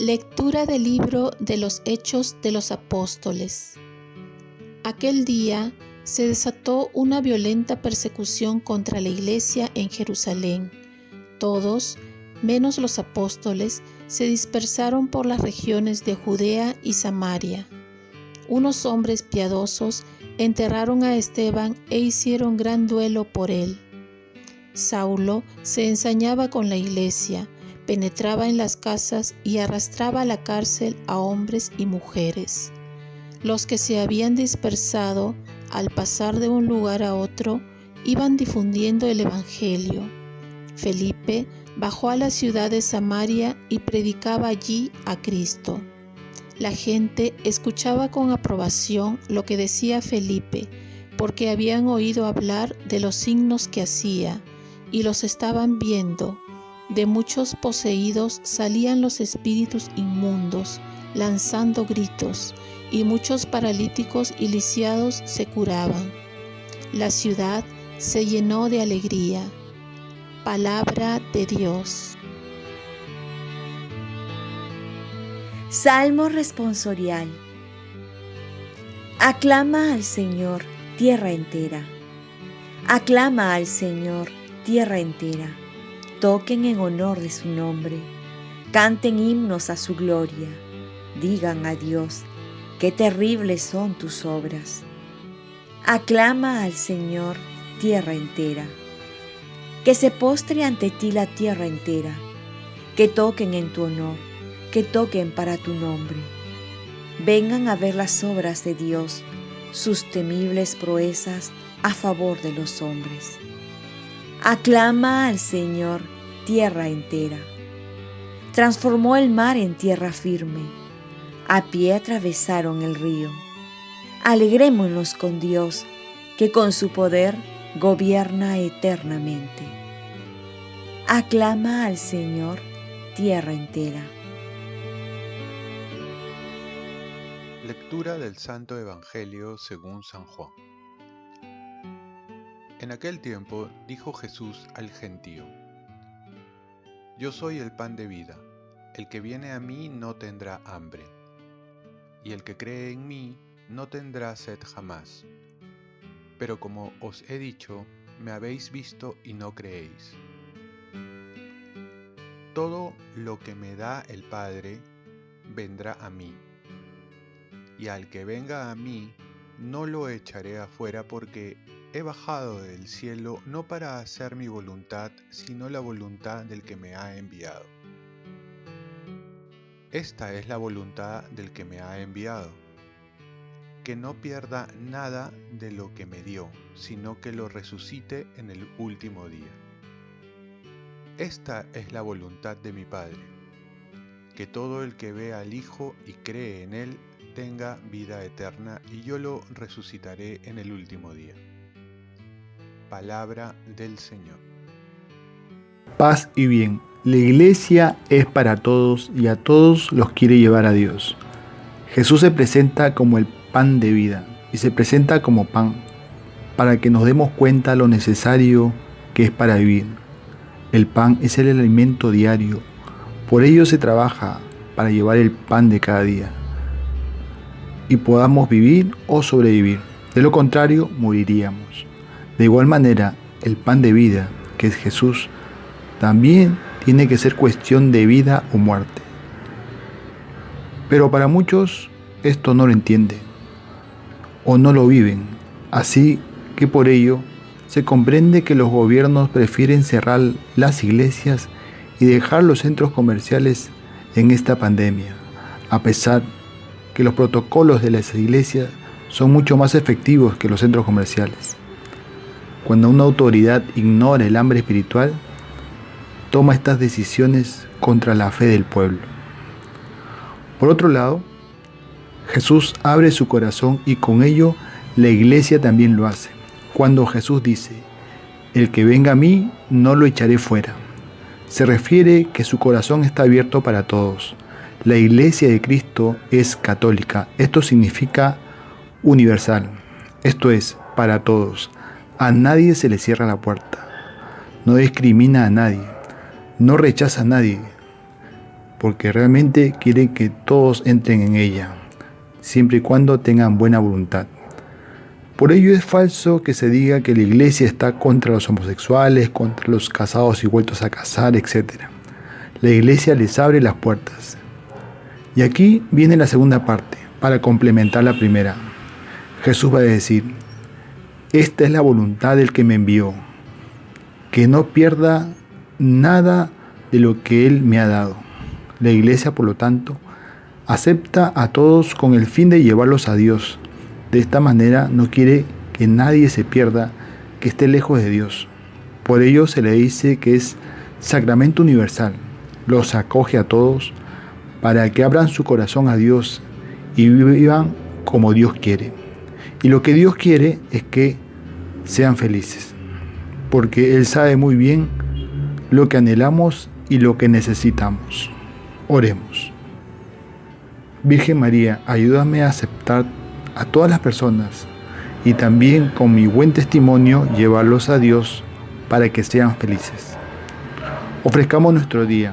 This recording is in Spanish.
Lectura del libro de los Hechos de los Apóstoles. Aquel día se desató una violenta persecución contra la iglesia en Jerusalén. Todos, menos los apóstoles, se dispersaron por las regiones de Judea y Samaria. Unos hombres piadosos enterraron a Esteban e hicieron gran duelo por él. Saulo se ensañaba con la iglesia, penetraba en las casas y arrastraba a la cárcel a hombres y mujeres. Los que se habían dispersado al pasar de un lugar a otro iban difundiendo el Evangelio. Felipe bajó a la ciudad de Samaria y predicaba allí a Cristo. La gente escuchaba con aprobación lo que decía Felipe, porque habían oído hablar de los signos que hacía y los estaban viendo. De muchos poseídos salían los espíritus inmundos, lanzando gritos, y muchos paralíticos y lisiados se curaban. La ciudad se llenó de alegría. Palabra de Dios. Salmo responsorial. Aclama al Señor, tierra entera. Aclama al Señor, tierra entera toquen en honor de su nombre, canten himnos a su gloria, digan a Dios, qué terribles son tus obras. Aclama al Señor tierra entera, que se postre ante ti la tierra entera, que toquen en tu honor, que toquen para tu nombre. Vengan a ver las obras de Dios, sus temibles proezas a favor de los hombres. Aclama al Señor tierra entera. Transformó el mar en tierra firme. A pie atravesaron el río. Alegrémonos con Dios, que con su poder gobierna eternamente. Aclama al Señor tierra entera. Lectura del Santo Evangelio según San Juan. En aquel tiempo dijo Jesús al gentío, Yo soy el pan de vida, el que viene a mí no tendrá hambre, y el que cree en mí no tendrá sed jamás. Pero como os he dicho, me habéis visto y no creéis. Todo lo que me da el Padre vendrá a mí, y al que venga a mí no lo echaré afuera porque He bajado del cielo no para hacer mi voluntad, sino la voluntad del que me ha enviado. Esta es la voluntad del que me ha enviado, que no pierda nada de lo que me dio, sino que lo resucite en el último día. Esta es la voluntad de mi Padre, que todo el que ve al Hijo y cree en Él tenga vida eterna y yo lo resucitaré en el último día. Palabra del Señor. Paz y bien. La iglesia es para todos y a todos los quiere llevar a Dios. Jesús se presenta como el pan de vida y se presenta como pan para que nos demos cuenta lo necesario que es para vivir. El pan es el alimento diario, por ello se trabaja para llevar el pan de cada día y podamos vivir o sobrevivir. De lo contrario, moriríamos. De igual manera, el pan de vida, que es Jesús, también tiene que ser cuestión de vida o muerte. Pero para muchos esto no lo entienden o no lo viven, así que por ello se comprende que los gobiernos prefieren cerrar las iglesias y dejar los centros comerciales en esta pandemia, a pesar que los protocolos de las iglesias son mucho más efectivos que los centros comerciales. Cuando una autoridad ignora el hambre espiritual, toma estas decisiones contra la fe del pueblo. Por otro lado, Jesús abre su corazón y con ello la iglesia también lo hace. Cuando Jesús dice, el que venga a mí, no lo echaré fuera. Se refiere que su corazón está abierto para todos. La iglesia de Cristo es católica. Esto significa universal, esto es, para todos. A nadie se le cierra la puerta, no discrimina a nadie, no rechaza a nadie, porque realmente quiere que todos entren en ella, siempre y cuando tengan buena voluntad. Por ello es falso que se diga que la iglesia está contra los homosexuales, contra los casados y vueltos a casar, etc. La iglesia les abre las puertas. Y aquí viene la segunda parte, para complementar la primera. Jesús va a decir, esta es la voluntad del que me envió, que no pierda nada de lo que Él me ha dado. La iglesia, por lo tanto, acepta a todos con el fin de llevarlos a Dios de esta manera no quiere que nadie se pierda, que esté lejos de Dios. Por ello se le dice que es sacramento universal. Los acoge a todos para que abran su corazón a Dios y vivan como Dios quiere. Y lo que Dios quiere es que sean felices, porque Él sabe muy bien lo que anhelamos y lo que necesitamos. Oremos. Virgen María, ayúdame a aceptar a todas las personas y también con mi buen testimonio llevarlos a Dios para que sean felices. Ofrezcamos nuestro día.